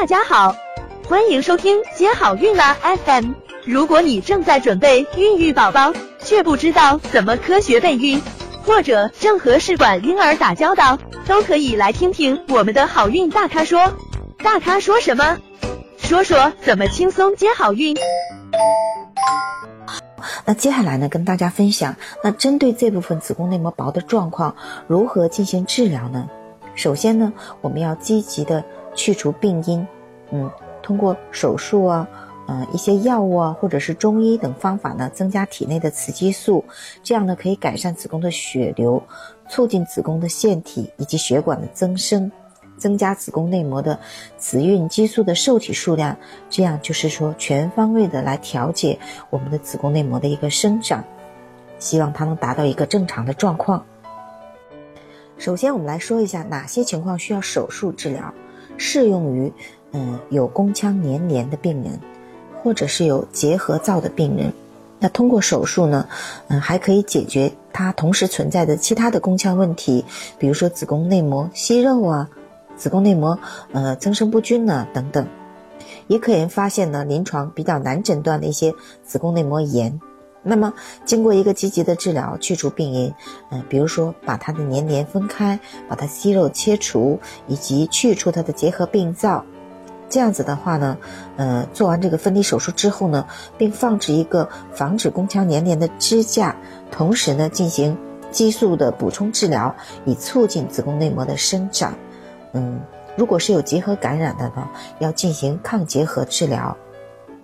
大家好，欢迎收听接好运啦 FM。如果你正在准备孕育宝宝，却不知道怎么科学备孕，或者正和试管婴儿打交道，都可以来听听我们的好运大咖说。大咖说什么？说说怎么轻松接好运。那接下来呢，跟大家分享，那针对这部分子宫内膜薄的状况，如何进行治疗呢？首先呢，我们要积极的去除病因，嗯，通过手术啊，呃，一些药物啊，或者是中医等方法呢，增加体内的雌激素，这样呢，可以改善子宫的血流，促进子宫的腺体以及血管的增生。增加子宫内膜的雌孕激素的受体数量，这样就是说全方位的来调节我们的子宫内膜的一个生长，希望它能达到一个正常的状况。首先，我们来说一下哪些情况需要手术治疗，适用于嗯有宫腔粘连的病人，或者是有结核灶的病人。那通过手术呢，嗯还可以解决它同时存在的其他的宫腔问题，比如说子宫内膜息肉啊。子宫内膜呃增生不均呢等等，也可以发现呢临床比较难诊断的一些子宫内膜炎。那么经过一个积极的治疗，去除病因，嗯，比如说把它的粘连分开，把它息肉切除，以及去除它的结核病灶，这样子的话呢，呃，做完这个分离手术之后呢，并放置一个防止宫腔粘连的支架，同时呢进行激素的补充治疗，以促进子宫内膜的生长。嗯，如果是有结核感染的呢，要进行抗结核治疗。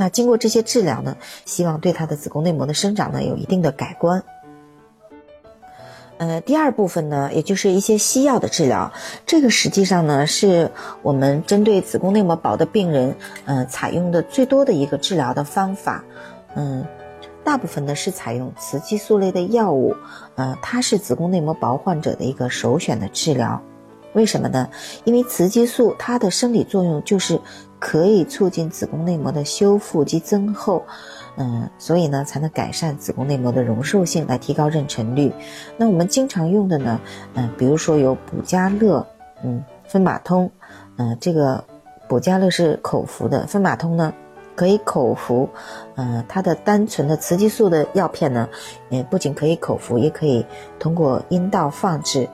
那经过这些治疗呢，希望对她的子宫内膜的生长呢有一定的改观。呃，第二部分呢，也就是一些西药的治疗，这个实际上呢是我们针对子宫内膜薄的病人，呃，采用的最多的一个治疗的方法。嗯，大部分呢是采用雌激素类的药物，呃，它是子宫内膜薄患者的一个首选的治疗。为什么呢？因为雌激素它的生理作用就是可以促进子宫内膜的修复及增厚，嗯，所以呢才能改善子宫内膜的容受性，来提高妊娠率。那我们经常用的呢，嗯，比如说有补佳乐，嗯，芬马通，嗯，这个补佳乐是口服的，芬马通呢可以口服，嗯，它的单纯的雌激素的药片呢，也不仅可以口服，也可以通过阴道放置。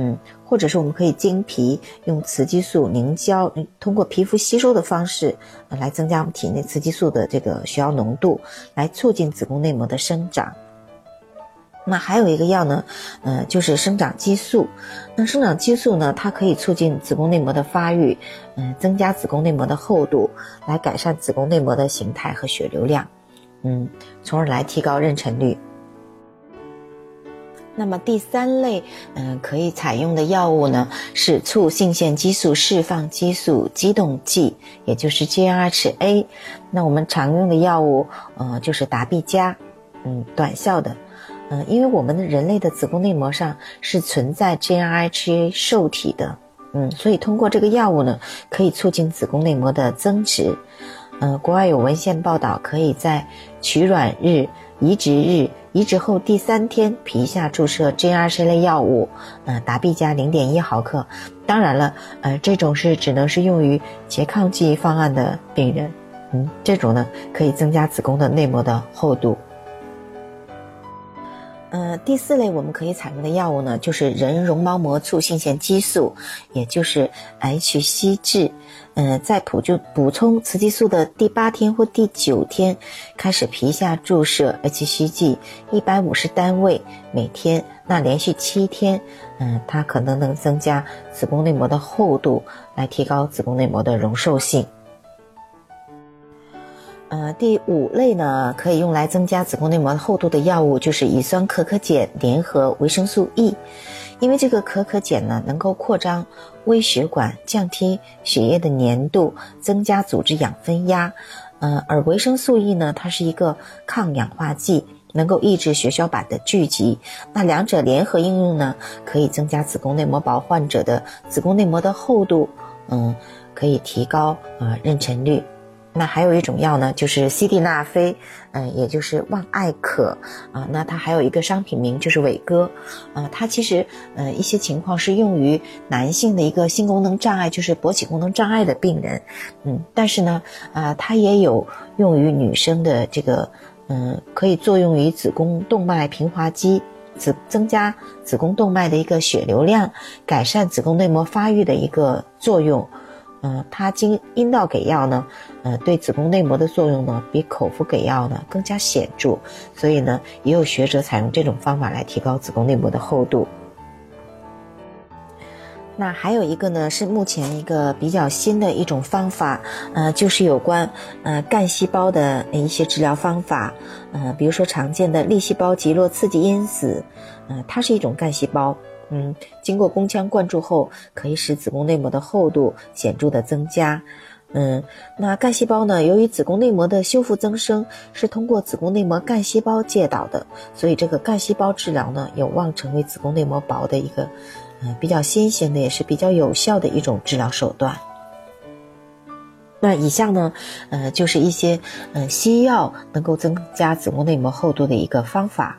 嗯，或者是我们可以经皮用雌激素凝胶，通过皮肤吸收的方式，来增加我们体内雌激素的这个血药浓度，来促进子宫内膜的生长。那还有一个药呢，呃，就是生长激素。那生长激素呢，它可以促进子宫内膜的发育，嗯，增加子宫内膜的厚度，来改善子宫内膜的形态和血流量，嗯，从而来提高妊娠率。那么第三类，嗯，可以采用的药物呢，是促性腺激素释放激素激动剂，也就是 GnRHa。那我们常用的药物，呃，就是达必佳，嗯，短效的，嗯，因为我们的人类的子宫内膜上是存在 GnRHa 受体的，嗯，所以通过这个药物呢，可以促进子宫内膜的增殖。嗯，国外有文献报道，可以在取卵日、移植日。移植后第三天，皮下注射 GnRH 类药物，呃，达必加零点一毫克。当然了，呃，这种是只能是用于拮抗剂方案的病人，嗯，这种呢可以增加子宫的内膜的厚度。呃，第四类我们可以采用的药物呢，就是人绒毛膜促性腺激素，也就是 HCG。嗯，在补就补充雌激素的第八天或第九天，开始皮下注射 HCG 一百五十单位每天，那连续七天，嗯，它可能能增加子宫内膜的厚度，来提高子宫内膜的容受性。呃，第五类呢，可以用来增加子宫内膜厚度的药物，就是乙酸可可碱联合维生素 E，因为这个可可碱呢，能够扩张微血管，降低血液的粘度，增加组织氧分压。呃，而维生素 E 呢，它是一个抗氧化剂，能够抑制血小板的聚集。那两者联合应用呢，可以增加子宫内膜薄患者的子宫内膜的厚度，嗯，可以提高呃妊娠率。那还有一种药呢，就是西地那非，嗯，也就是万艾可啊。那它还有一个商品名就是伟哥，啊，它其实呃一些情况是用于男性的一个性功能障碍，就是勃起功能障碍的病人，嗯，但是呢，啊，它也有用于女生的这个，嗯，可以作用于子宫动脉平滑肌，子增加子宫动脉的一个血流量，改善子宫内膜发育的一个作用。嗯，它经阴道给药呢，呃，对子宫内膜的作用呢，比口服给药呢更加显著，所以呢，也有学者采用这种方法来提高子宫内膜的厚度。那还有一个呢，是目前一个比较新的一种方法，呃，就是有关呃干细胞的一些治疗方法，呃，比如说常见的粒细胞极弱刺激因子，呃，它是一种干细胞。嗯，经过宫腔灌注后，可以使子宫内膜的厚度显著的增加。嗯，那干细胞呢？由于子宫内膜的修复增生是通过子宫内膜干细胞介导的，所以这个干细胞治疗呢，有望成为子宫内膜薄的一个，嗯，比较新型的，也是比较有效的一种治疗手段。那以下呢，呃，就是一些呃西药能够增加子宫内膜厚度的一个方法。